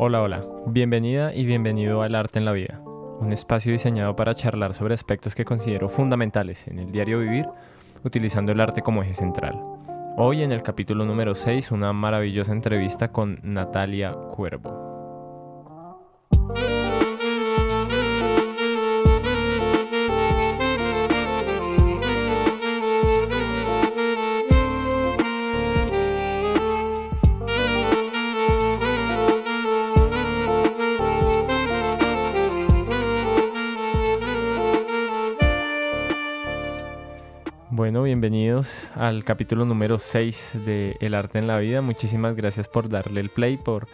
Hola, hola, bienvenida y bienvenido al Arte en la Vida, un espacio diseñado para charlar sobre aspectos que considero fundamentales en el diario vivir, utilizando el arte como eje central. Hoy en el capítulo número 6, una maravillosa entrevista con Natalia Cuervo. Al capítulo número 6 de El arte en la vida. Muchísimas gracias por darle el play, por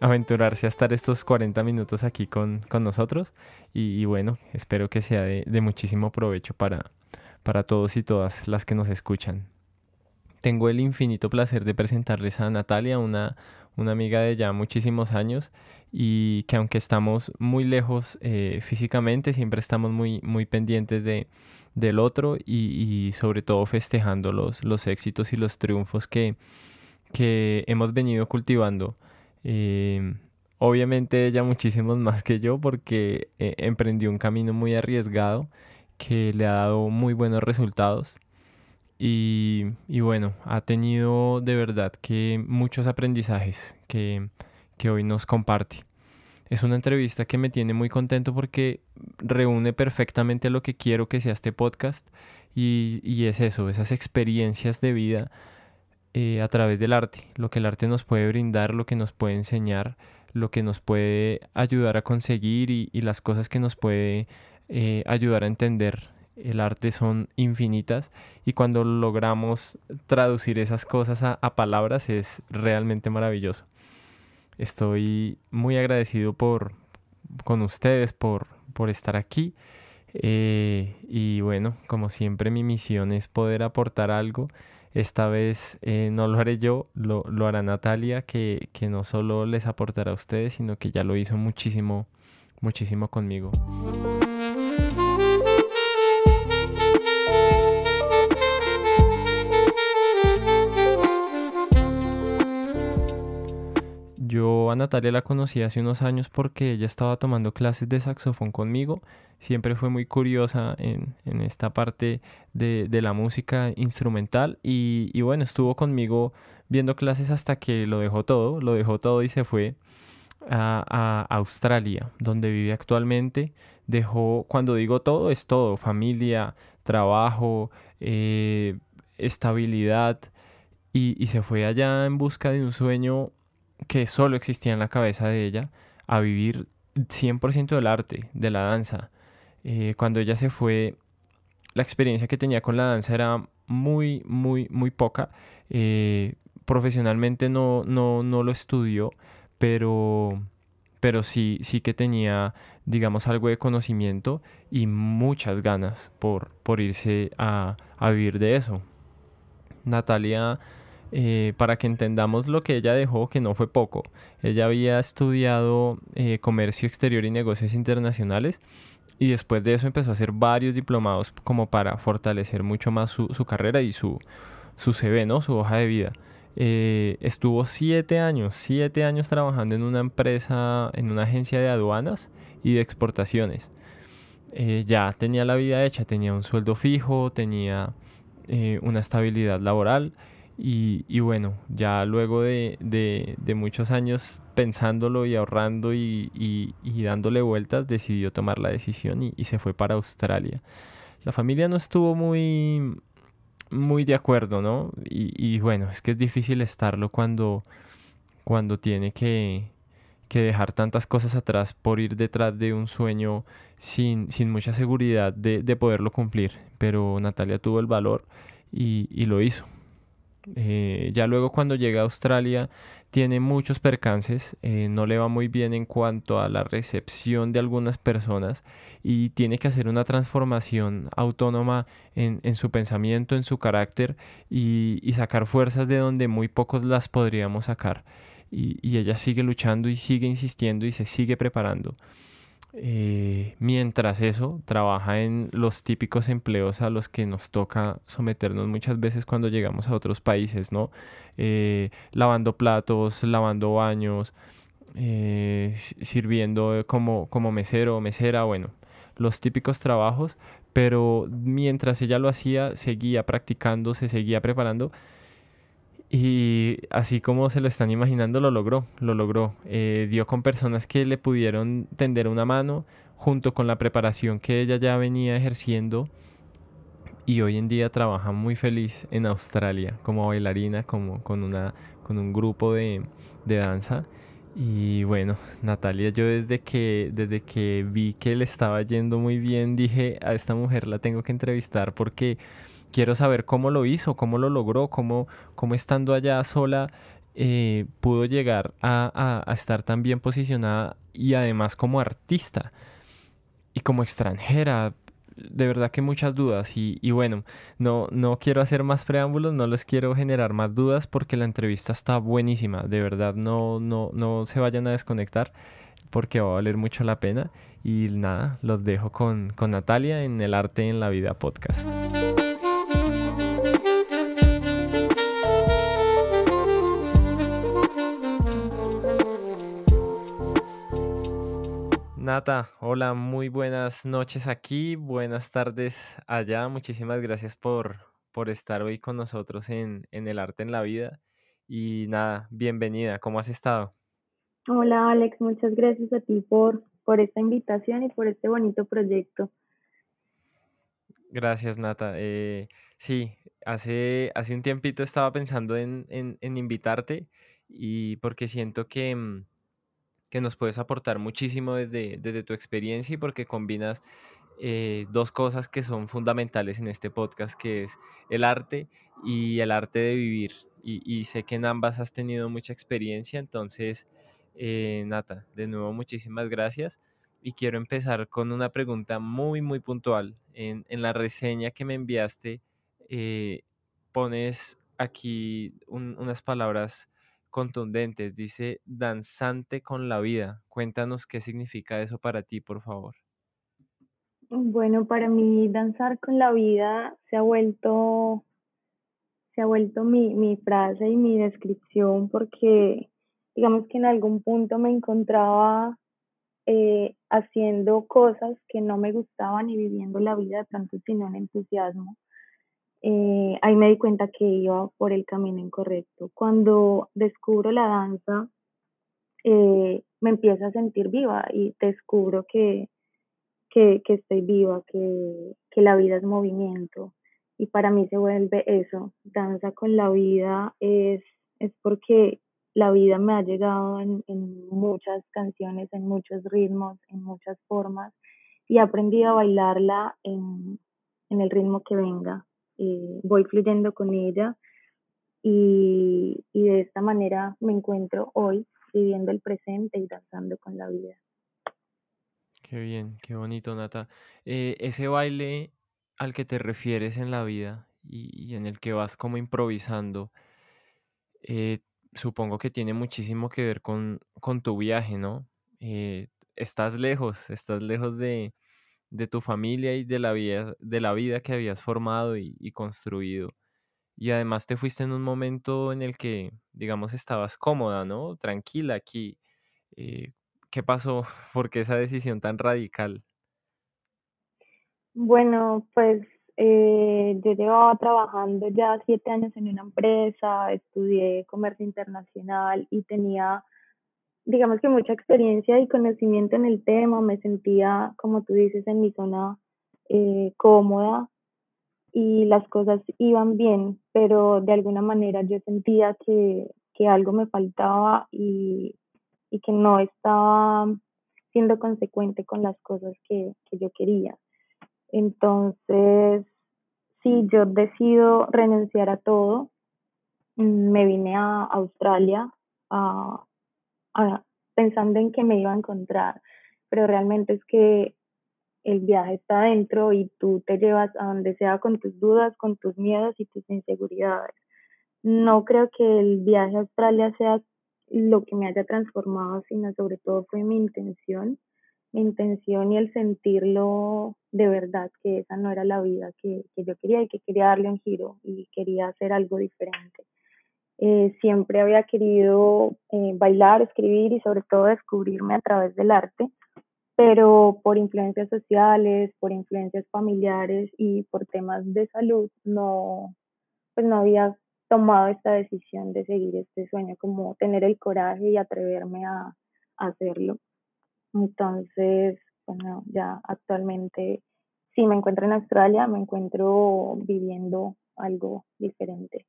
aventurarse a estar estos 40 minutos aquí con, nosotros. Y, bueno, espero que sea de, muchísimo provecho para, para todos y todas las que nos escuchan. Tengo el infinito placer de presentarles a Natalia, una, una amiga de ya muchísimos años y que aunque estamos muy lejos eh, físicamente, siempre estamos muy, muy pendientes de del otro y, sobre todo festejando los, los, éxitos y los triunfos que, que hemos venido cultivando. Em, obviamente ella muchísimos más que yo porque eh, emprendió un camino muy arriesgado que le ha dado muy buenos resultados. Y, y, bueno, ha tenido de verdad que muchos aprendizajes que, que hoy nos comparte. Es una entrevista que me tiene muy contento porque reúne perfectamente lo que quiero que sea este podcast y, es eso, esas experiencias de vida eh, a través del arte, lo que el arte nos puede brindar, lo que nos puede enseñar, lo que nos puede ayudar a conseguir y, las cosas que nos puede eh, ayudar a entender. El arte son infinitas y cuando logramos traducir esas cosas a palabras es realmente maravilloso. Estoy muy agradecido por, con ustedes por, por estar aquí. Eh, y bueno, como siempre mi misión es poder aportar algo. Esta vez eh, no lo haré yo, lo, lo hará Natalia, que, que, no solo les aportará a ustedes, sino que ya lo hizo muchísimo, muchísimo conmigo. Yo a Natalia la conocí hace unos años porque ella estaba tomando clases de saxofón conmigo. Siempre fue muy curiosa en, esta parte de, la música instrumental y, bueno, estuvo conmigo viendo clases hasta que lo dejó todo, lo dejó todo y se fue a, Australia, donde vive actualmente. Dejó, cuando digo todo, es todo, familia, trabajo, eh, estabilidad. y se fue allá en busca de un sueño que solo existía en la cabeza de ella a vivir 100% del arte, de la danza. Eh, cuando ella se fue, la experiencia que tenía con la danza era muy, muy, muy poca. Eh, profesionalmente no, no, no lo estudió, pero, pero sí, sí que tenía, digamos, algo de conocimiento y muchas ganas por, por irse a, a vivir de eso. Natalia eh, para que entendamos lo que ella dejó, que no fue poco. Ella había estudiado eh, comercio exterior y negocios internacionales y después de eso empezó a hacer varios diplomados como para fortalecer mucho más su, carrera y su, su CV, ¿no? su hoja de vida. Eh, estuvo siete años, siete años trabajando en una empresa, en una agencia de aduanas y de exportaciones. ya tenía la vida hecha, tenía un sueldo fijo, tenía una estabilidad laboral y, bueno, ya luego de, muchos años pensándolo y ahorrando y, dándole vueltas, decidió tomar la decisión y, se fue para Australia. La familia no estuvo muy, muy de acuerdo, ¿no? Y, bueno, es que es difícil estarlo cuando, cuando tiene que, dejar tantas cosas atrás por ir detrás de un sueño sin, mucha seguridad de, de poderlo cumplir. Pero Natalia tuvo el valor y lo hizo. Eh, ya luego cuando llega a Australia tiene muchos percances, eh, no le va muy bien en cuanto a la recepción de algunas personas y tiene que hacer una transformación autónoma en, su pensamiento, en su carácter y, y, sacar fuerzas de donde muy pocos las podríamos sacar. y ella sigue luchando y sigue insistiendo y se sigue preparando. Eh, mientras eso, trabaja en los típicos empleos a los que nos toca someternos muchas veces cuando llegamos a otros países, ¿no? Eh, lavando platos, lavando baños, eh, sirviendo como, como mesero o mesera, bueno, los típicos trabajos, pero mientras ella lo hacía, seguía practicando, se seguía preparando y así como se lo están imaginando, lo logró, lo logró. Eh, dio con personas que le pudieron tender una mano junto con la preparación que ella ya venía ejerciendo y hoy en día trabaja muy feliz en Australia como bailarina, como con, una, con un grupo de, de danza. Y bueno, Natalia, yo desde que, desde que vi que le estaba yendo muy bien, dije a esta mujer la tengo que entrevistar porque quiero saber cómo lo hizo, cómo lo logró, cómo, cómo estando allá sola eh, pudo llegar a, a, estar tan bien posicionada y además como artista y como extranjera. De verdad que muchas dudas y, y, bueno, no, no quiero hacer más preámbulos, no les quiero generar más dudas porque la entrevista está buenísima, de verdad no, no, no se vayan a desconectar porque va a valer mucho la pena y nada, los dejo con, con Natalia en el Arte en la Vida podcast. Nata, hola, muy buenas noches aquí, buenas tardes allá. Muchísimas gracias por, por estar hoy con nosotros en, en El Arte en la Vida. Y nada, bienvenida, ¿cómo has estado? Hola Alex, muchas gracias a ti por, por esta invitación y por este bonito proyecto. Gracias, Nata. Eh, sí, hace, hace un tiempito estaba pensando en, en, en invitarte y porque siento que, mm, que nos puedes aportar muchísimo desde, desde tu experiencia y porque combinas eh, dos cosas que son fundamentales en este podcast, que es el arte y el arte de vivir. Y, y sé que en ambas has tenido mucha experiencia, entonces, eh, Nata, de nuevo muchísimas gracias. Y quiero empezar con una pregunta muy, muy puntual. En, en la reseña que me enviaste, eh, pones aquí un, unas palabras contundentes. Dice danzante con la vida. Cuéntanos qué significa eso para ti, por favor. Bueno, para mí danzar con la vida se ha vuelto, se ha vuelto mi, mi frase y mi descripción porque digamos que en algún punto me encontraba eh, haciendo cosas que no me gustaban y viviendo la vida tanto sino en entusiasmo eh, ahí me di cuenta que iba por el camino incorrecto. Cuando descubro la danza, eh, me empiezo a sentir viva y descubro que, que, que estoy viva, que, que, la vida es movimiento. Y para mí se vuelve eso, danza con la vida es, es porque la vida me ha llegado en, en muchas canciones, en muchos ritmos, en muchas formas y he aprendido a bailarla en, en el ritmo que venga eh, voy fluyendo con ella y, y de esta manera me encuentro hoy viviendo el presente y danzando con la vida. Qué bien, qué bonito, Nata. Eh, ese baile al que te refieres en la vida y, y en el que vas como improvisando, eh, supongo que tiene muchísimo que ver con, con tu viaje, ¿no? Eh, estás lejos, estás lejos de, de tu familia y de la vida, de la vida que habías formado y, construido. Y además te fuiste en un momento en el que, digamos, estabas cómoda, ¿no? Tranquila aquí. Eh, ¿Qué pasó? ¿Por qué esa decisión tan radical? Bueno, pues eh, yo llevaba trabajando ya siete años en una empresa, estudié comercio internacional y tenía digamos que mucha experiencia y conocimiento en el tema, me sentía, como tú dices, en mi zona eh, cómoda y las cosas iban bien, pero de alguna manera yo sentía que, que algo me faltaba y, y, que no estaba siendo consecuente con las cosas que, que yo quería. Entonces, sí, yo decido renunciar a todo. Mm, me vine a Australia a, pensando en que me iba a encontrar, pero realmente es que el viaje está adentro y tú te llevas a donde sea con tus dudas, con tus miedos y tus inseguridades. No creo que el viaje a Australia sea lo que me haya transformado, sino sobre todo fue mi intención, mi intención y el sentirlo de verdad, que esa no era la vida que, que yo quería y que quería darle un giro y quería hacer algo diferente. Eh, siempre había querido eh, bailar, escribir y sobre todo descubrirme a través del arte, pero por influencias sociales, por influencias familiares y por temas de salud no, pues no había tomado esta decisión de seguir este sueño, como tener el coraje y atreverme a, hacerlo. Entonces, bueno, ya actualmente sí me encuentro en Australia, me encuentro viviendo algo diferente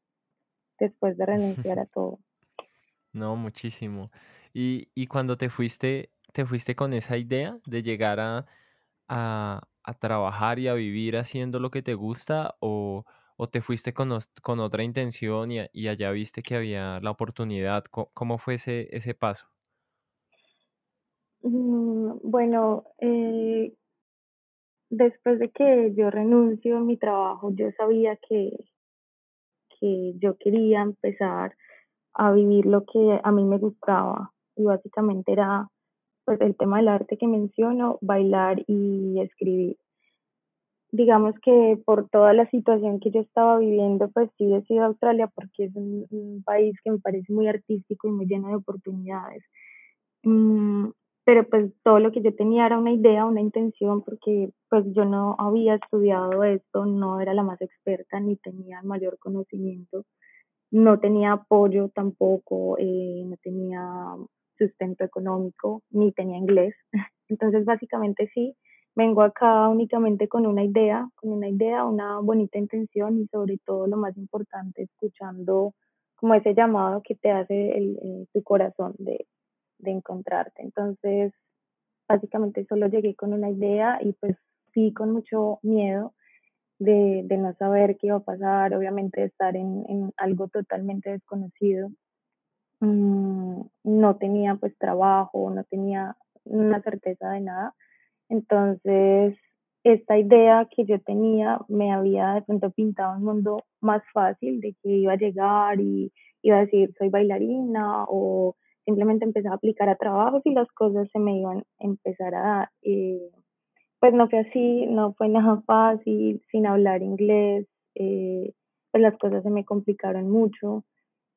después de renunciar a todo. No, muchísimo. Y, y cuando te fuiste, ¿te fuiste con esa idea de llegar a, a, a trabajar y a vivir haciendo lo que te gusta o, o te fuiste con, con otra intención y, y, allá viste que había la oportunidad? ¿Cómo, fue ese, ese paso? Mm, bueno, eh, después de que yo renuncio a mi trabajo, yo sabía que, que yo quería empezar a vivir lo que a mí me gustaba y básicamente era pues el tema del arte que menciono, bailar y escribir. Digamos que por toda la situación que yo estaba viviendo, pues sí decidí Australia porque es un, un, país que me parece muy artístico y muy lleno de oportunidades. Mm, pero pues todo lo que yo tenía era una idea, una intención, porque pues yo no había estudiado esto, no era la más experta ni tenía el mayor conocimiento, no tenía apoyo tampoco, eh, no tenía sustento económico, ni tenía inglés. Entonces básicamente sí, vengo acá únicamente con una idea, con una idea, una bonita intención y sobre todo lo más importante, escuchando como ese llamado que te hace el, el, tu corazón de de encontrarte. Entonces, básicamente solo llegué con una idea y pues sí con mucho miedo de, de no saber qué iba a pasar, obviamente de estar en, en algo totalmente desconocido. Mm, no tenía pues trabajo, no tenía una certeza de nada. Entonces, esta idea que yo tenía me había de pronto pintado un mundo más fácil de que iba a llegar y iba a decir soy bailarina o simplemente empecé a aplicar a trabajos y las cosas se me iban a empezar a dar. Eh, pues no fue así, no fue nada fácil, sin hablar inglés, eh, pues las cosas se me complicaron mucho,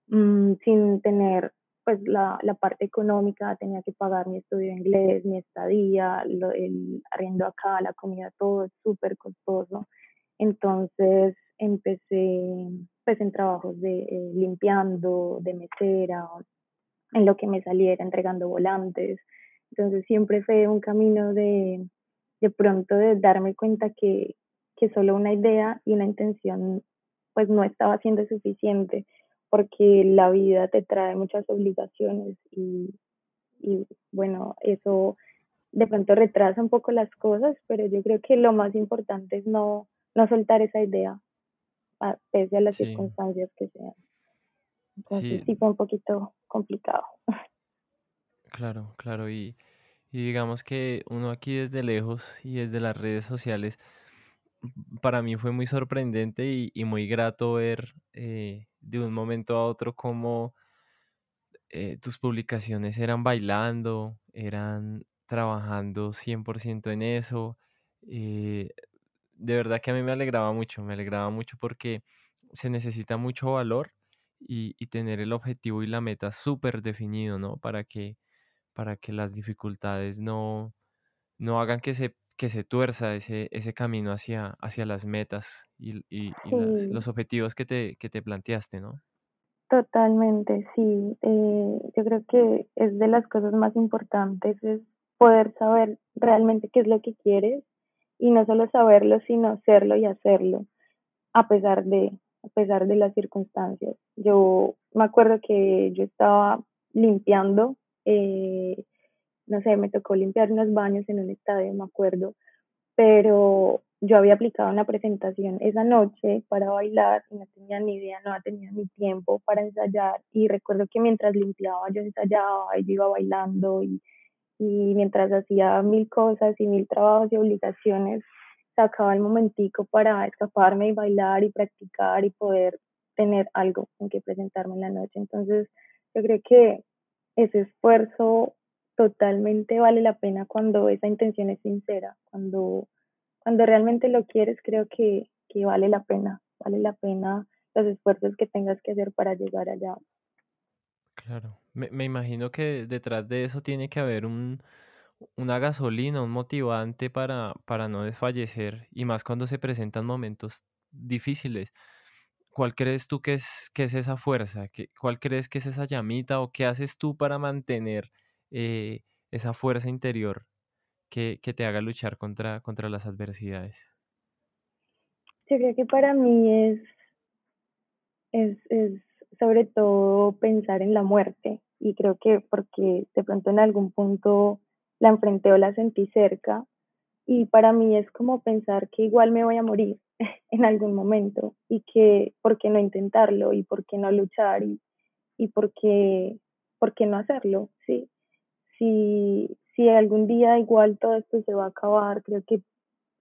mmm, sin tener pues la, la, parte económica, tenía que pagar mi estudio de inglés, mi estadía, lo, el arriendo acá, la comida, todo es súper costoso. Entonces empecé pues en trabajos de eh, limpiando, de mesera, en lo que me saliera, entregando volantes. Entonces siempre fue un camino de, de pronto de darme cuenta que, que solo una idea y una intención pues no estaba siendo suficiente porque la vida te trae muchas obligaciones y, y bueno, eso de pronto retrasa un poco las cosas, pero yo creo que lo más importante es no, no soltar esa idea, a, pese a las sí. circunstancias que sean. Entonces sí. sí fue un poquito complicado. Claro, claro. Y, y digamos que uno aquí desde lejos y desde las redes sociales, para mí fue muy sorprendente y, y muy grato ver eh, de un momento a otro cómo eh, tus publicaciones eran bailando, eran trabajando 100% en eso. Eh, de verdad que a mí me alegraba mucho, me alegraba mucho porque se necesita mucho valor y, y tener el objetivo y la meta súper definido, ¿no? Para que, para que las dificultades no, no hagan que se, que se tuerza ese, ese camino hacia, hacia las metas y, y, y Sí, las- los objetivos que te, que te planteaste, ¿no? totalmente, sí. Eh, yo creo que es de las cosas más importantes es poder saber realmente qué es lo que quieres y no solo saberlo, sino hacerlo y hacerlo a pesar de, a pesar de las circunstancias. Yo me acuerdo que yo estaba limpiando, eh, no sé, me tocó limpiar unos baños en un estadio, me acuerdo, pero yo había aplicado una presentación esa noche para bailar y no tenía ni idea, no tenía ni tiempo para ensayar y recuerdo que mientras limpiaba yo ensayaba y yo iba bailando y, y mientras hacía mil cosas y mil trabajos y obligaciones, sacaba el momentico para escaparme y bailar y practicar y poder tener algo en que presentarme en la noche. Entonces, yo creo que ese esfuerzo totalmente vale la pena cuando esa intención es sincera, cuando, cuando realmente lo quieres, creo que, que vale la pena, vale la pena los esfuerzos que tengas que hacer para llegar allá. Claro, me, me imagino que detrás de eso tiene que haber un, una gasolina, un motivante para, para no desfallecer y más cuando se presentan momentos difíciles. ¿Cuál crees tú que es, que es esa fuerza? ¿Qué- ¿Cuál crees que es esa llamita o qué haces tú para mantener eh, esa fuerza interior que, que te haga luchar contra, contra las adversidades? Yo creo que para mí es, es, es sobre todo pensar en la muerte y creo que porque de pronto en algún punto la enfrenté o la sentí cerca y para mí es como pensar que igual me voy a morir en algún momento y que por qué no intentarlo y por qué no luchar y, y por, qué, por qué no hacerlo, ¿sí? Si, si algún día igual todo esto se va a acabar, creo que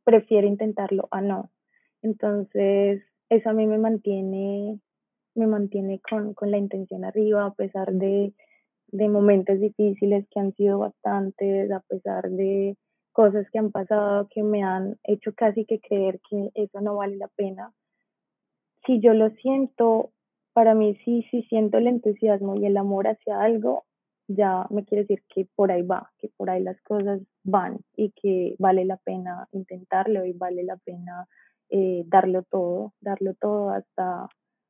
prefiero intentarlo a no. Entonces, eso a mí me mantiene, me mantiene con, con la intención arriba, a pesar de, de momentos difíciles que han sido bastantes, a pesar de cosas que han pasado que me han hecho casi que creer que eso no vale la pena. Si yo lo siento, para mí sí, sí siento el entusiasmo y el amor hacia algo, ya me quiere decir que por ahí va, que por ahí las cosas van y que vale la pena intentarlo y vale la pena eh, darlo todo, darlo todo hasta,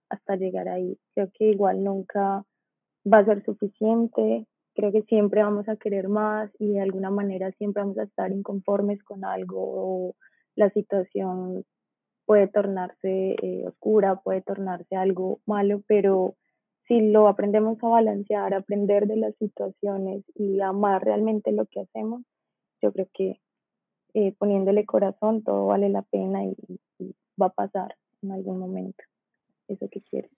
hasta llegar ahí. Creo que igual nunca va a ser suficiente, creo que siempre vamos a querer más y de alguna manera siempre vamos a estar inconformes con algo o la situación puede tornarse eh, oscura, puede tornarse algo malo, pero si lo aprendemos a balancear, aprender de las situaciones y amar realmente lo que hacemos, yo creo que eh, poniéndole corazón todo vale la pena y, va a pasar en algún momento eso que quieres.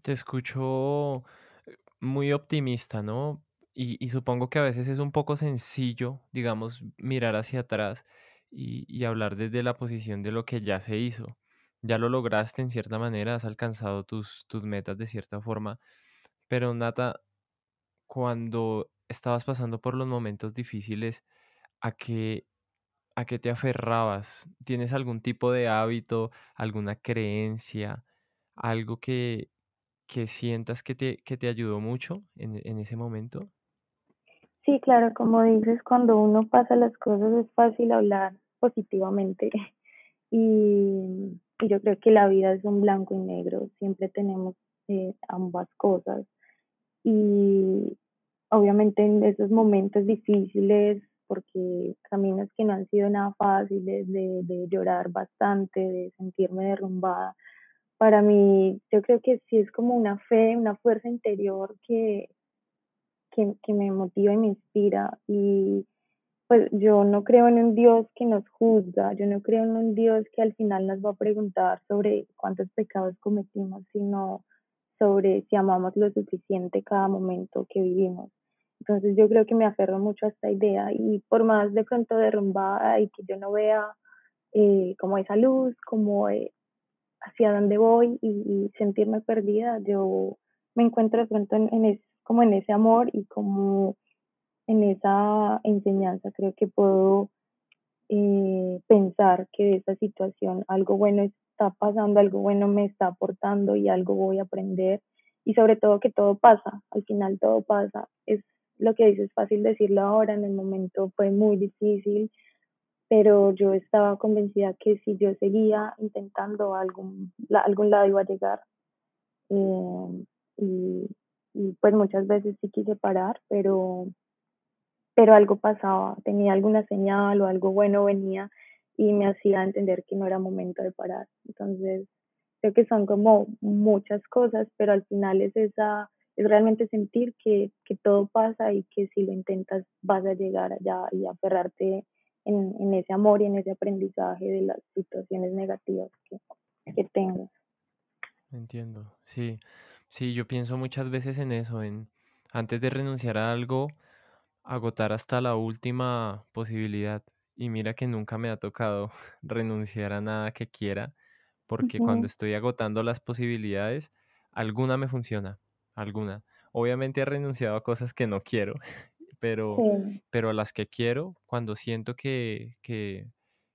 Te escucho muy optimista, ¿no? Y, supongo que a veces es un poco sencillo, digamos, mirar hacia atrás y, hablar desde la posición de lo que ya se hizo. Ya lo lograste en cierta manera, has alcanzado tus, tus metas de cierta forma, pero Nata, cuando estabas pasando por los momentos difíciles, ¿a qué, ¿a qué te aferrabas? ¿Tienes algún tipo de hábito, alguna creencia, algo que, que sientas que te, que te ayudó mucho en, en, ese momento? Sí, claro, como dices, cuando uno pasa las cosas es fácil hablar positivamente y, y yo creo que la vida es un blanco y negro, siempre tenemos eh, ambas cosas y obviamente en esos momentos difíciles, porque caminos que no han sido nada fáciles, de, de llorar bastante, de sentirme derrumbada, para mí yo creo que sí es como una fe, una fuerza interior que, que, que, me motiva y me inspira. Y pues yo no creo en un Dios que nos juzga, yo no creo en un Dios que al final nos va a preguntar sobre cuántos pecados cometimos, sino sobre si amamos lo suficiente cada momento que vivimos. Entonces yo creo que me aferro mucho a esta idea y por más de pronto derrumbada y que yo no vea eh, como esa luz, como eh, hacia dónde voy y, sentirme perdida, yo me encuentro de pronto en es, como en ese amor y como en esa enseñanza. Creo que puedo eh, pensar que de esa situación algo bueno está pasando, algo bueno me está aportando y algo voy a aprender y sobre todo que todo pasa, al final todo pasa. Es lo que dices, es fácil decirlo ahora, en el momento fue muy difícil, pero yo estaba convencida que si yo seguía intentando algún, lado iba a llegar. Eh, y, y, pues muchas veces sí quise parar, pero, pero algo pasaba, tenía alguna señal o algo bueno venía y me hacía entender que no era momento de parar. Entonces, creo que son como muchas cosas, pero al final es esa, es realmente sentir que, que todo pasa y que si lo intentas vas a llegar allá y aferrarte en, en, ese amor y en ese aprendizaje de las situaciones negativas que, que tengas. Entiendo, sí, sí, yo pienso muchas veces en eso, en antes de renunciar a algo, agotar hasta la última posibilidad. Y mira que nunca me ha tocado renunciar a nada que quiera, porque uh -huh. cuando estoy agotando las posibilidades, alguna me funciona, alguna. Obviamente he renunciado a cosas que no quiero, pero, sí. pero a las que quiero, cuando siento que, que,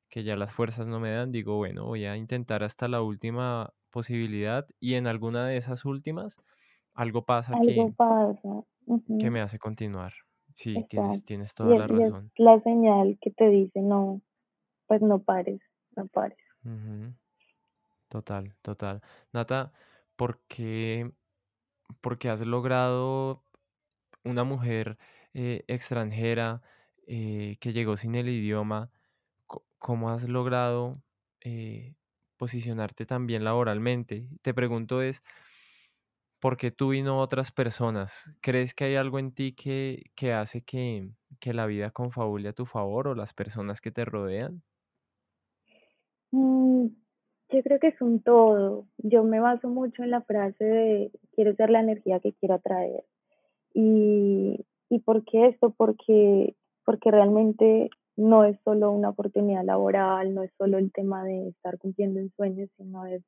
que, ya las fuerzas no me dan, digo, bueno, voy a intentar hasta la última posibilidad y en alguna de esas últimas algo pasa Algo que, pasa. que Ujú, me hace continuar. Sí, tienes, Exacto. tienes toda la es razón. la señal que te dice, no, pues no pares, no pares. Total, total. Nata, ¿por qué, por qué has logrado una mujer eh, extranjera eh, que llegó sin el idioma? ¿Cómo has logrado eh, posicionarte también laboralmente? Te pregunto es, ¿por qué tú y no otras personas? ¿Crees que hay algo en ti que, que hace que, que la vida confabule a tu favor o las personas que te rodean? Mm, yo creo que es un todo. Yo me baso mucho en la frase de quiero ser la energía que quiero atraer. Y, ¿Y por qué esto? Porque, porque realmente no es solo una oportunidad laboral, no es solo el tema de estar cumpliendo un sueño, sino es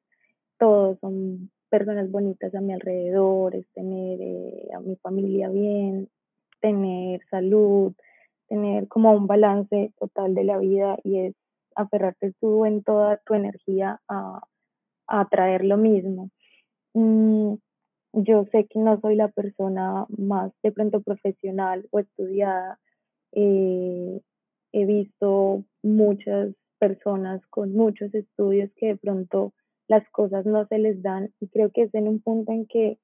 todo, son personas bonitas a mi alrededor, es tener eh, a mi familia bien, tener salud, tener como un balance total de la vida y es aferrarte tú en toda tu energía a, a atraer lo mismo. Yo sé que no soy la persona más de pronto profesional o estudiada. Eh, he visto muchas personas con muchos estudios que de pronto las cosas no se les dan y creo que es en un punto en que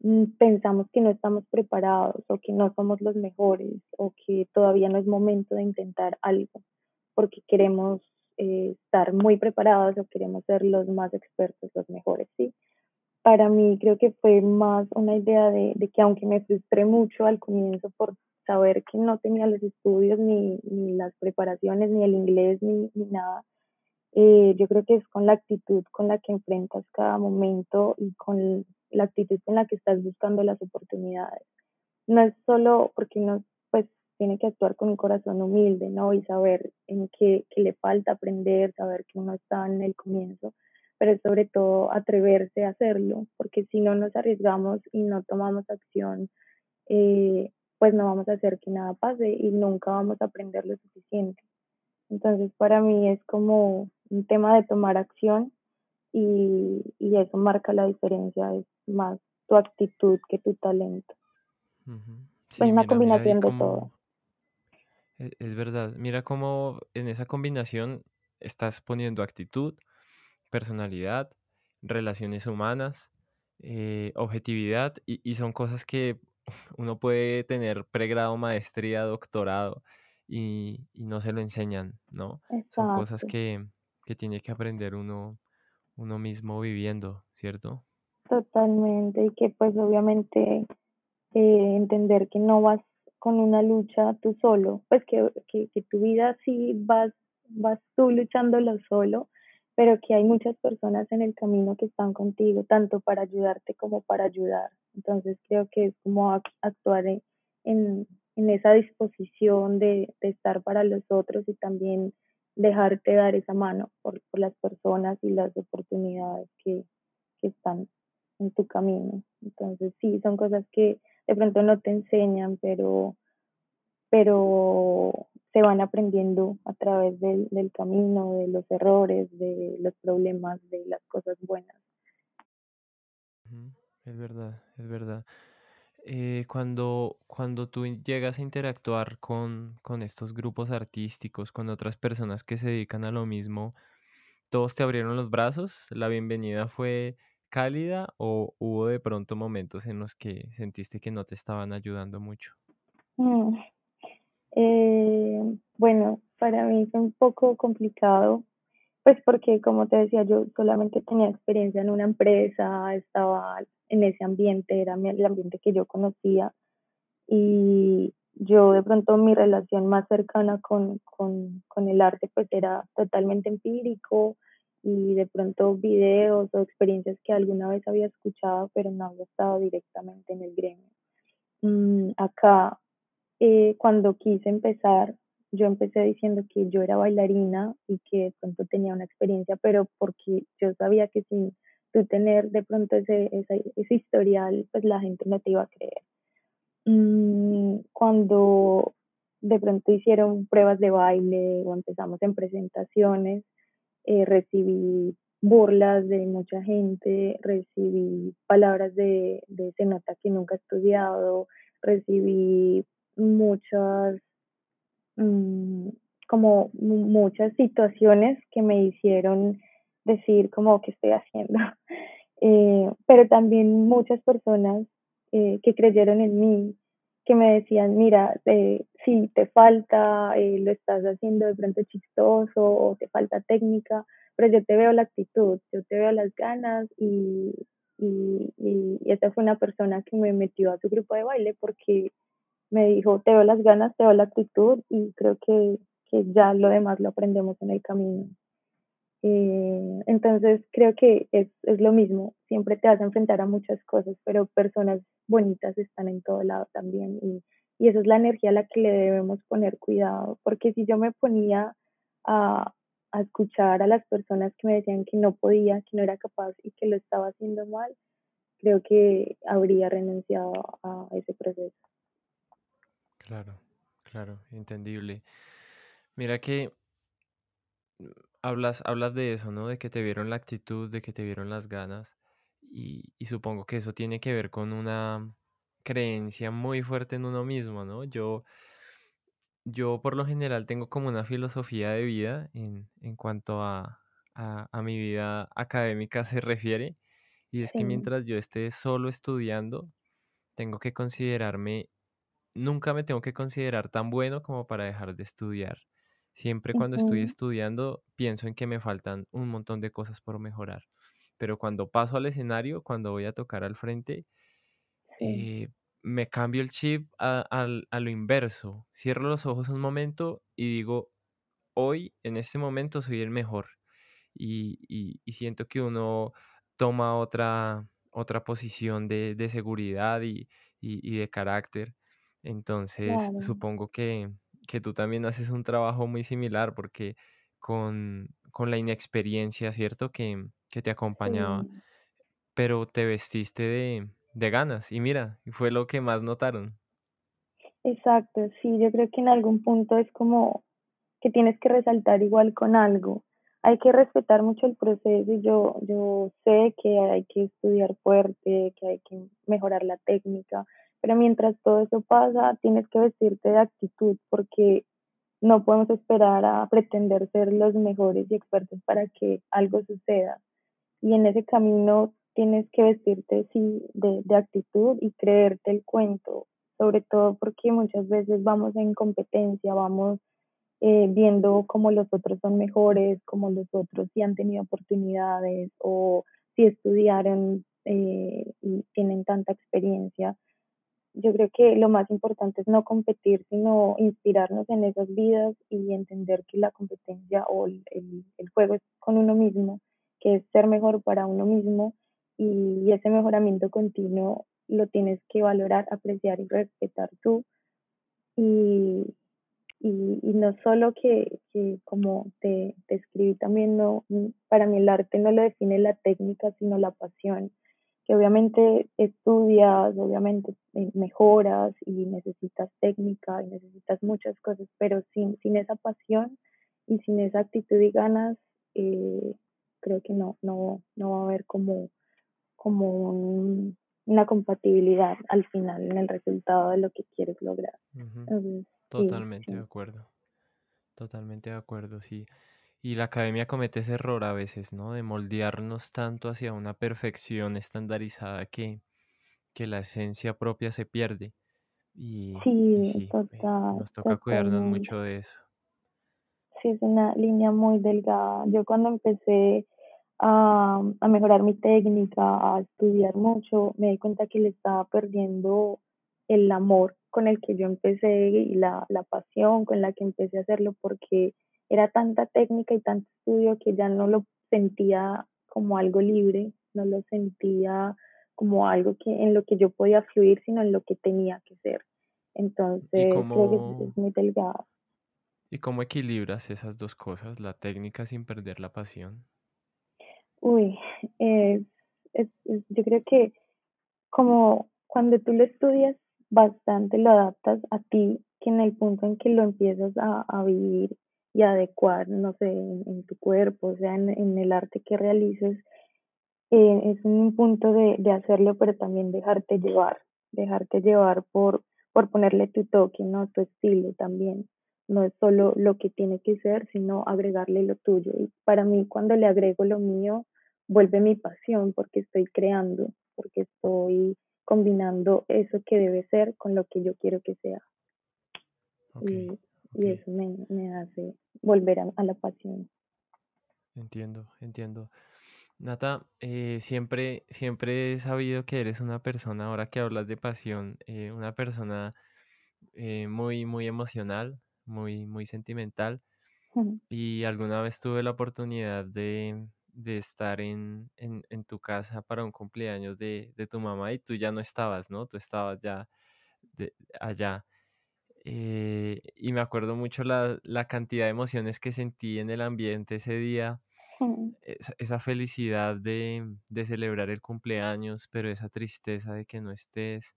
mm, pensamos que no estamos preparados o que no somos los mejores o que todavía no es momento de intentar algo porque queremos eh, estar muy preparados o queremos ser los más expertos, los mejores, ¿sí? Para mí creo que fue más una idea de, que aunque me frustré mucho al comienzo por saber que no tenía los estudios, ni, ni las preparaciones, ni el inglés, ni, ni nada, eh, yo creo que es con la actitud con la que enfrentas cada momento y con la actitud con la que estás buscando las oportunidades. No es solo porque uno pues tiene que actuar con un corazón humilde, ¿no? Y saber en qué, qué le falta aprender, saber que uno está en el comienzo, pero es sobre todo atreverse a hacerlo, porque si no nos arriesgamos y no tomamos acción, eh, pues no vamos a hacer que nada pase y nunca vamos a aprender lo suficiente. Entonces, para mí es como un tema de tomar acción y, y eso marca la diferencia, es más tu actitud que tu talento. Ujú. Pues Sí, una mira, mira ahí combinación de todo. cómo, e- es verdad, mira cómo en esa combinación estás poniendo actitud, personalidad, relaciones humanas, eh, objetividad y, y son cosas que uno puede tener pregrado, maestría, doctorado y, y no se lo enseñan, ¿no? Son cosas que, que tiene que aprender uno, uno mismo viviendo, ¿cierto? totalmente. Y que pues obviamente eh, entender que no vas con una lucha tú solo, pues que, que, que tu vida sí vas, vas tú luchándolo solo, pero que hay muchas personas en el camino que están contigo, tanto para ayudarte como para ayudar. Entonces creo que es como actuar en, en, esa disposición de, de, estar para los otros y también dejarte dar esa mano por, por las personas y las oportunidades que, que están en tu camino. Entonces sí, son cosas que de pronto no te enseñan, pero, pero se van aprendiendo a través del, del camino, de los errores, de los problemas, de las cosas buenas. Es verdad, es verdad. Eh, cuando, cuando tú llegas a interactuar con, con estos grupos artísticos, con otras personas que se dedican a lo mismo, ¿todos te abrieron los brazos? ¿La bienvenida fue cálida o hubo de pronto momentos en los que sentiste que no te estaban ayudando mucho? Mm, eh, bueno, para mí fue un poco complicado, pues porque como te decía, yo solamente tenía experiencia en una empresa, estaba en ese ambiente, era el ambiente que yo conocía y yo de pronto mi relación más cercana con, con, con el arte pues era totalmente empírico y de pronto videos o experiencias que alguna vez había escuchado pero no había estado directamente en el gremio. Mm, acá eh, cuando quise empezar, yo empecé diciendo que yo era bailarina y que de pronto tenía una experiencia, pero porque yo sabía que sin tú tener de pronto ese, ese, ese historial, pues la gente no te iba a creer. Mm, cuando de pronto hicieron pruebas de baile o empezamos en presentaciones, eh, recibí burlas de mucha gente, recibí palabras de, de se nota que nunca he estudiado, recibí muchas, mm, como muchas situaciones que me hicieron decir como que estoy haciendo. Eh, pero también muchas personas eh, que creyeron en mí, que me decían, mira, eh, te falta, eh, lo estás haciendo de pronto chistoso o te falta técnica, pero yo te veo la actitud, yo te veo las ganas y, y, y, esa fue una persona que me metió a su grupo de baile porque me dijo, te veo las ganas, te veo la actitud y creo que, que ya lo demás lo aprendemos en el camino. Eh, entonces creo que es, es lo mismo, siempre te vas a enfrentar a muchas cosas, pero personas bonitas están en todo lado también y, y esa es la energía a la que le debemos poner cuidado, porque si yo me ponía a, a escuchar a las personas que me decían que no podía, que no era capaz y que lo estaba haciendo mal, creo que habría renunciado a ese proceso. Claro, claro, entendible. Mira que hablas, hablas de eso, ¿no? De que te vieron la actitud, de que te vieron las ganas. Y, y supongo que eso tiene que ver con una creencia muy fuerte en uno mismo, ¿no? Yo, yo por lo general tengo como una filosofía de vida en, en cuanto a, a, a mi vida académica se refiere. Y es que mientras yo esté solo estudiando, tengo que considerarme nunca me tengo que considerar tan bueno como para dejar de estudiar. Siempre cuando estoy estudiando pienso en que me faltan un montón de cosas por mejorar. Pero cuando paso al escenario, cuando voy a tocar al frente, eh, me cambio el chip a, al- a lo inverso. Cierro los ojos un momento y digo, hoy, en este momento, soy el mejor. Y, y- y siento que uno toma otra, otra posición de, de seguridad y- y de carácter. Entonces, claro, supongo que, que tú también haces un trabajo muy similar porque con, con la inexperiencia, ¿cierto? Que, que te acompañaba, sí. pero te vestiste de, de ganas. Y mira, fue lo que más notaron. Exacto, sí, yo creo que en algún punto es como que tienes que resaltar igual con algo. Hay que respetar mucho el proceso y yo, yo sé que hay que estudiar fuerte, que hay que mejorar la técnica, pero mientras todo eso pasa, tienes que vestirte de actitud porque no podemos esperar a pretender ser los mejores y expertos para que algo suceda y en ese camino tienes que vestirte sí, de, actitud y creerte el cuento, sobre todo porque muchas veces vamos en competencia, vamos eh, viendo cómo los otros son mejores, cómo los otros sí han tenido oportunidades o si estudiaron eh, y tienen tanta experiencia. Yo creo que lo más importante es no competir, sino inspirarnos en esas vidas y entender que la competencia o el, el, juego es con uno mismo, que es ser mejor para uno mismo y ese mejoramiento continuo lo tienes que valorar, apreciar y respetar tú. Y, y, y no solo que, que como te, te, escribí también, no, para mí el arte no lo define la técnica, sino la pasión, que obviamente estudias, obviamente mejoras y necesitas técnica y necesitas muchas cosas, pero sin, sin esa pasión y sin esa actitud y ganas, eh, creo que no, no, no va a haber como, como un, una compatibilidad al final en el resultado de lo que quieres lograr. Ujú. Entonces, sí, Totalmente de acuerdo. Totalmente de acuerdo, sí. Y la academia comete ese error a veces, ¿no? De moldearnos tanto hacia una perfección estandarizada que, que la esencia propia se pierde. Y, y Sí, eh, total, nos toca cuidarnos mucho de eso. Sí, es una línea muy delgada. Yo cuando empecé a, a mejorar mi técnica, a estudiar mucho, me di cuenta que le estaba perdiendo el amor con el que yo empecé y la, la pasión con la que empecé a hacerlo porque era tanta técnica y tanto estudio que ya no lo sentía como algo libre, no lo sentía como algo que en lo que yo podía fluir, sino en lo que tenía que ser. ¿Y Entonces, creo que es, cómo, muy delgada. y cómo equilibras esas dos cosas, la técnica sin perder la pasión? Uy, es, es, es- yo creo que como cuando tú lo estudias bastante, lo adaptas a ti, que en el punto en que lo empiezas a, a vivir y adecuar, no sé, en, tu cuerpo, o sea, en, el arte que realices, eh, es un punto de, de hacerlo, pero también dejarte llevar, dejarte llevar por, por ponerle tu toque, ¿no? Tu estilo también. No es solo lo que tiene que ser, sino agregarle lo tuyo. Y para mí, cuando le agrego lo mío, vuelve mi pasión porque estoy creando, porque estoy combinando eso que debe ser con lo que yo quiero que sea. y, eso me, hace volver a, la pasión. Entiendo, entiendo. Nata, eh, siempre, siempre he sabido que eres una persona, ahora que hablas de pasión, eh, una persona eh, muy, muy emocional, muy, muy sentimental. Y alguna vez tuve la oportunidad de, de estar en, en, en, tu casa para un cumpleaños de, de, tu mamá y tú ya no estabas, ¿no? Tú estabas ya de, allá. Eh, y me acuerdo mucho la, la, cantidad de emociones que sentí en el ambiente ese día. Esa, felicidad de, de, celebrar el cumpleaños, pero esa tristeza de que no estés,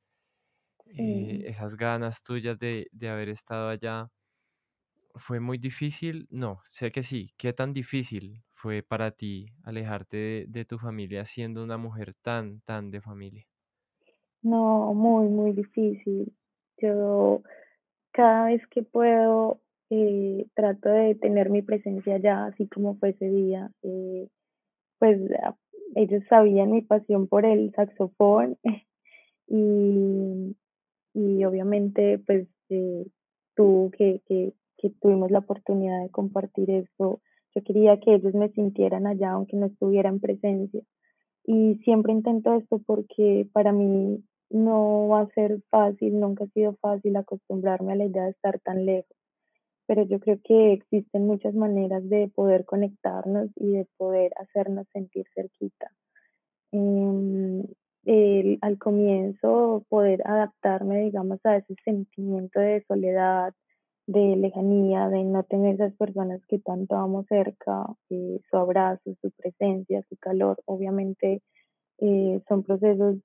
eh, esas ganas tuyas de, de haber estado allá. ¿Fue muy difícil? No, sé que sí. ¿Qué tan difícil fue para ti alejarte de, tu familia siendo una mujer tan, tan de familia? No, muy, muy difícil. Yo cada vez que puedo eh, trato de tener mi presencia allá, así como fue ese día. Eh, pues ah, ellos sabían mi pasión por el saxofón y, y obviamente pues eh, que, que que tuvimos la oportunidad de compartir esto. Yo quería que ellos me sintieran allá aunque no estuviera en presencia. Y siempre intento esto porque para mí no va a ser fácil, nunca ha sido fácil acostumbrarme a la idea de estar tan lejos. Pero yo creo que existen muchas maneras de poder conectarnos y de poder hacernos sentir cerquita. Em, al comienzo poder adaptarme, digamos, a ese sentimiento de soledad, de lejanía, de no tener esas personas que tanto amo cerca, eh, su abrazo, su presencia, su calor, obviamente eh, son procesos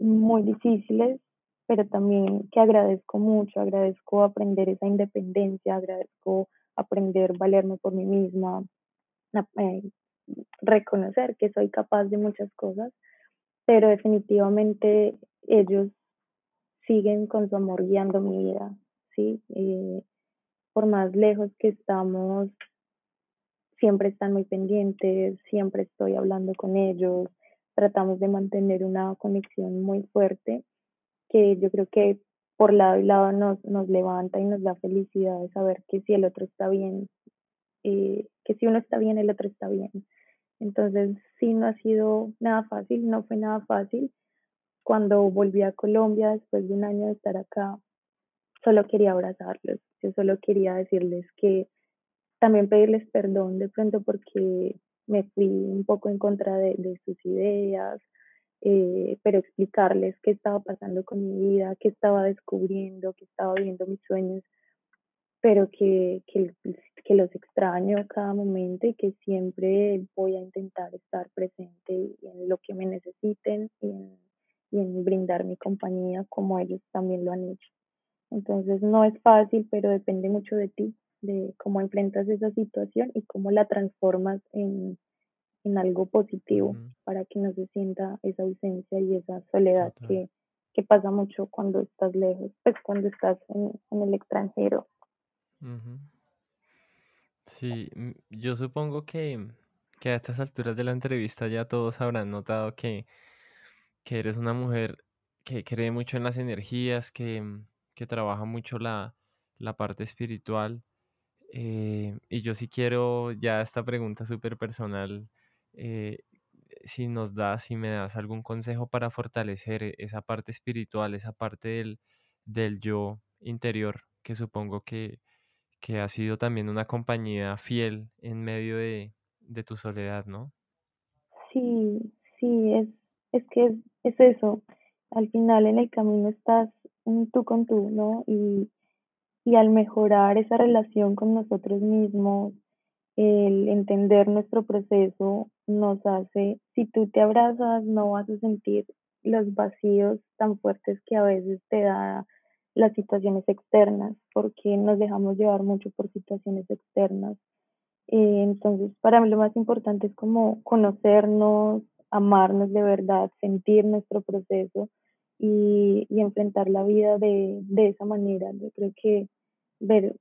muy difíciles, pero también que agradezco mucho, agradezco aprender esa independencia, agradezco aprender valerme por mí misma, eh, reconocer que soy capaz de muchas cosas, pero definitivamente ellos siguen con su amor guiando mi vida, ¿sí? por más lejos que estamos, siempre están muy pendientes, siempre estoy hablando con ellos, tratamos de mantener una conexión muy fuerte que yo creo que por lado y lado nos, nos levanta y nos da felicidad de saber que si el otro está bien, eh, que si uno está bien, el otro está bien. Entonces, sí, no ha sido nada fácil, no fue nada fácil. Cuando volví a Colombia, después de un año de estar acá, solo quería abrazarlos, yo solo quería decirles que también pedirles perdón de pronto porque me fui un poco en contra de, sus ideas, eh, pero explicarles qué estaba pasando con mi vida, qué estaba descubriendo, qué estaba viendo mis sueños, pero que, que, que, los extraño cada momento y que siempre voy a intentar estar presente en lo que me necesiten y y en brindar mi compañía como ellos también lo han hecho. Entonces no es fácil, pero depende mucho de ti, de cómo enfrentas esa situación y cómo la transformas en, en algo positivo para que no se sienta esa ausencia y esa soledad que, que, pasa mucho cuando estás lejos, pues cuando estás en, en el extranjero. Sí, yo supongo que, que a estas alturas de la entrevista ya todos habrán notado que, que eres una mujer que cree mucho en las energías, que, que trabaja mucho la, parte espiritual. Eh, y yo sí quiero ya esta pregunta súper personal, eh, si nos das, si me das algún consejo para fortalecer esa parte espiritual, esa parte del, del yo interior, que supongo que, que ha sido también una compañía fiel en medio de, de tu soledad, ¿no? Sí, sí, es, es que es, es eso. Al final en el camino estás tú con tú, ¿no? Y, y al mejorar esa relación con nosotros mismos, el entender nuestro proceso nos hace, si tú te abrazas, no vas a sentir los vacíos tan fuertes que a veces te da las situaciones externas, porque nos dejamos llevar mucho por situaciones externas. Eh, entonces, para mí lo más importante es como conocernos, amarnos de verdad, sentir nuestro proceso y, y enfrentar la vida de, de, esa manera. Yo creo que ver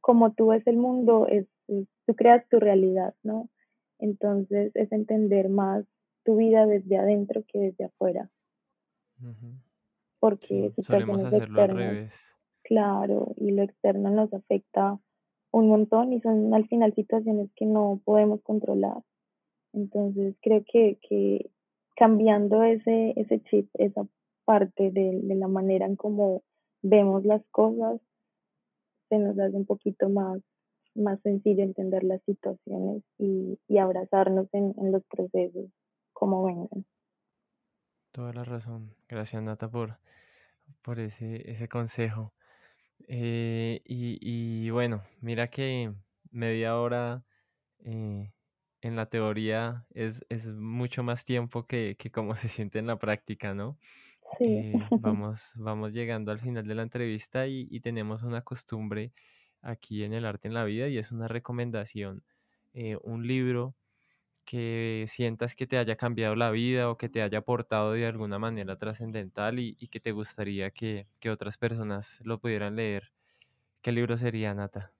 cómo tú ves el mundo es, tú creas tu realidad, ¿no? Entonces es entender más tu vida desde adentro que desde afuera. Porque sí, solemos hacerlo al revés. Claro, y lo externo nos afecta un montón y son al final situaciones que no podemos controlar. Entonces creo que, que cambiando ese, ese chip, esa parte de, de la manera en cómo vemos las cosas, se nos hace un poquito más, más sencillo entender las situaciones y, y abrazarnos en, en, los procesos como vengan. Toda la razón. Gracias Nata por, por ese, ese consejo. Eh, y, y, bueno, mira que media hora eh, en la teoría es, es, mucho más tiempo que, que como se siente en la práctica, ¿no? Sí. Eh, vamos, vamos llegando al final de la entrevista y, y, tenemos una costumbre aquí en el arte en la vida y es una recomendación, eh, un libro que sientas que te haya cambiado la vida o que te haya aportado de alguna manera trascendental y, y, que te gustaría que, que, otras personas lo pudieran leer. ¿Qué libro sería, Nata?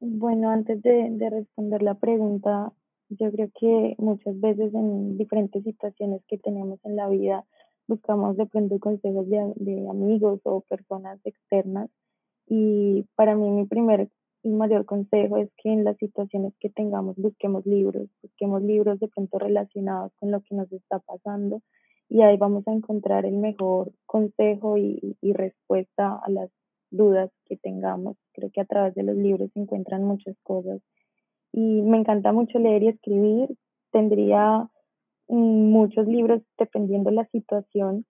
Bueno, antes de, de responder la pregunta, yo creo que muchas veces en diferentes situaciones que tenemos en la vida buscamos de pronto consejos de, de, amigos o personas externas y para mí mi primer y mayor consejo es que en las situaciones que tengamos busquemos libros, busquemos libros de pronto relacionados con lo que nos está pasando y ahí vamos a encontrar el mejor consejo y, y respuesta a las dudas que tengamos. Creo que a través de los libros se encuentran muchas cosas y me encanta mucho leer y escribir. Tendría muchos libros dependiendo de la situación,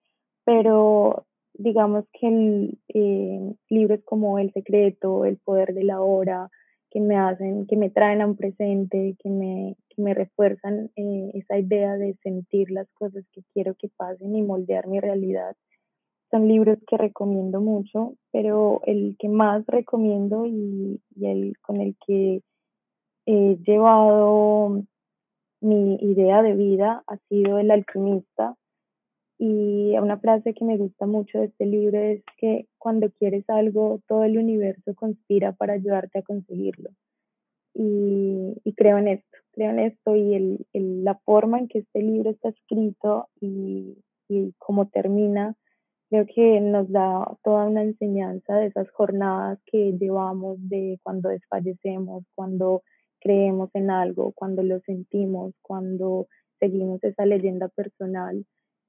pero digamos que eh, libros como El secreto, El poder de la hora, que me hacen, que me traen a un presente, que me, que me refuerzan eh, esa idea de sentir las cosas que quiero que pasen y moldear mi realidad. Son libros que recomiendo mucho, pero el que más recomiendo y, y el con el que he llevado mi idea de vida ha sido El alquimista. Y una frase que me gusta mucho de este libro es que cuando quieres algo, todo el universo conspira para ayudarte a conseguirlo. Y, y creo en esto, creo en esto y el, el, la forma en que este libro está escrito y, y cómo termina, creo que nos da toda una enseñanza de esas jornadas que llevamos de cuando desfallecemos, cuando creemos en algo, cuando lo sentimos, cuando seguimos esa leyenda personal,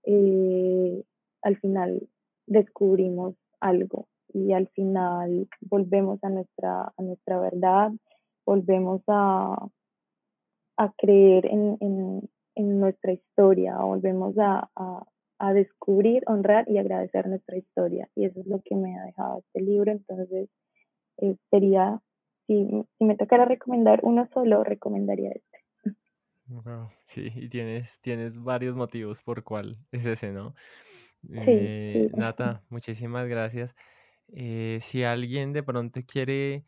eh, al final descubrimos algo y al final volvemos a nuestra, a nuestra verdad, volvemos a, a creer en, en, en, nuestra historia, volvemos a, a, a, descubrir, honrar y agradecer nuestra historia. Y eso es lo que me ha dejado este libro. Entonces, eh, sería si, si me tocara recomendar uno solo, recomendaría este. Wow, sí, y tienes, tienes varios motivos por cuál es ese, ¿no? Sí, Eh, sí. Nata, muchísimas gracias. Eh, si alguien de pronto quiere,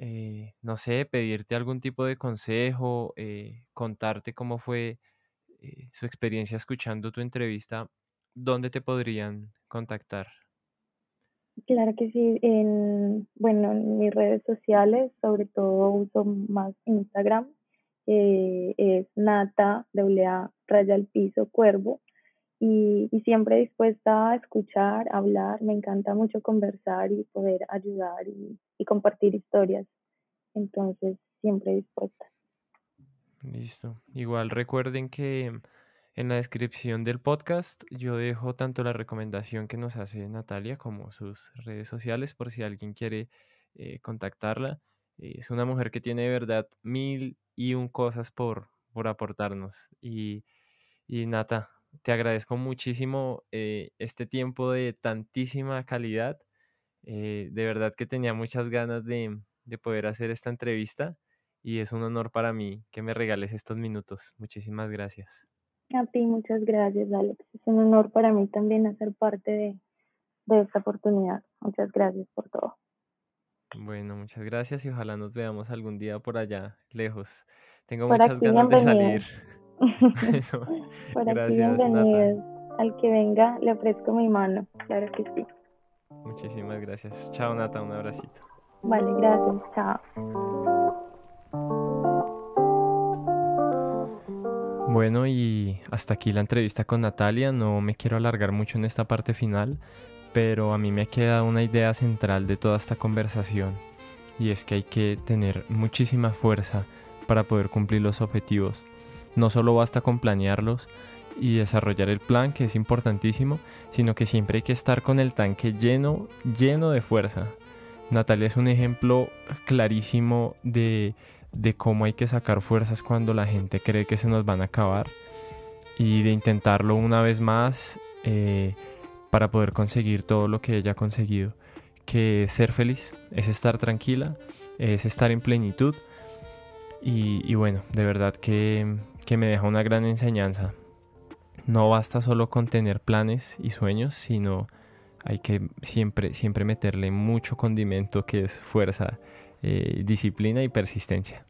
eh, no sé, pedirte algún tipo de consejo, eh, contarte cómo fue eh, su experiencia escuchando tu entrevista, ¿dónde te podrían contactar? Claro que sí, en, bueno, en mis redes sociales, sobre todo uso más Instagram, eh, es nata, A, raya al piso, cuervo, y, y, siempre dispuesta a escuchar, hablar, me encanta mucho conversar y poder ayudar y, y compartir historias, entonces siempre dispuesta. Listo. Igual recuerden que en la descripción del podcast yo dejo tanto la recomendación que nos hace Natalia como sus redes sociales por si alguien quiere eh, contactarla. Eh, es una mujer que tiene de verdad mil y un cosas por, por aportarnos. Y, y Nata, te agradezco muchísimo eh, este tiempo de tantísima calidad. de verdad que tenía muchas ganas de, de poder hacer esta entrevista y es un honor para mí que me regales estos minutos. Muchísimas gracias. A ti, muchas gracias, Alex. Es un honor para mí también hacer parte de, de esta oportunidad. Muchas gracias por todo. Bueno, muchas gracias y ojalá nos veamos algún día por allá, lejos. Tengo muchas ganas de salir. por gracias, aquí, Al que venga le ofrezco mi mano, claro que sí. Muchísimas gracias. Chao, Nata, un abracito. Vale, gracias. Chao. Bueno, y hasta aquí la entrevista con Natalia. No me quiero alargar mucho en esta parte final, pero a mí me queda una idea central de toda esta conversación, y es que hay que tener muchísima fuerza para poder cumplir los objetivos. No solo basta con planearlos y desarrollar el plan, que es importantísimo, sino que siempre hay que estar con el tanque lleno, lleno de fuerza. Natalia es un ejemplo clarísimo de, de cómo hay que sacar fuerzas cuando la gente cree que se nos van a acabar y de intentarlo una vez más. Eh, para poder conseguir todo lo que ella ha conseguido, que ser feliz, es estar tranquila, es estar en plenitud y, bueno, de verdad que, que me deja una gran enseñanza. No basta solo con tener planes y sueños, sino hay que siempre, siempre meterle mucho condimento que es fuerza, eh, disciplina y persistencia.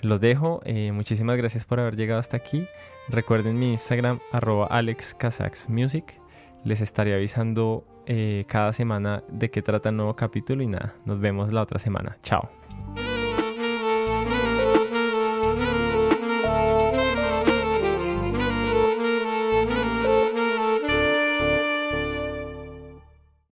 Los dejo, eh, muchísimas gracias por haber llegado hasta aquí. Recuerden mi Instagram arroba les estaré avisando eh, cada semana de qué trata el nuevo capítulo y nada, nos vemos la otra semana. Chao.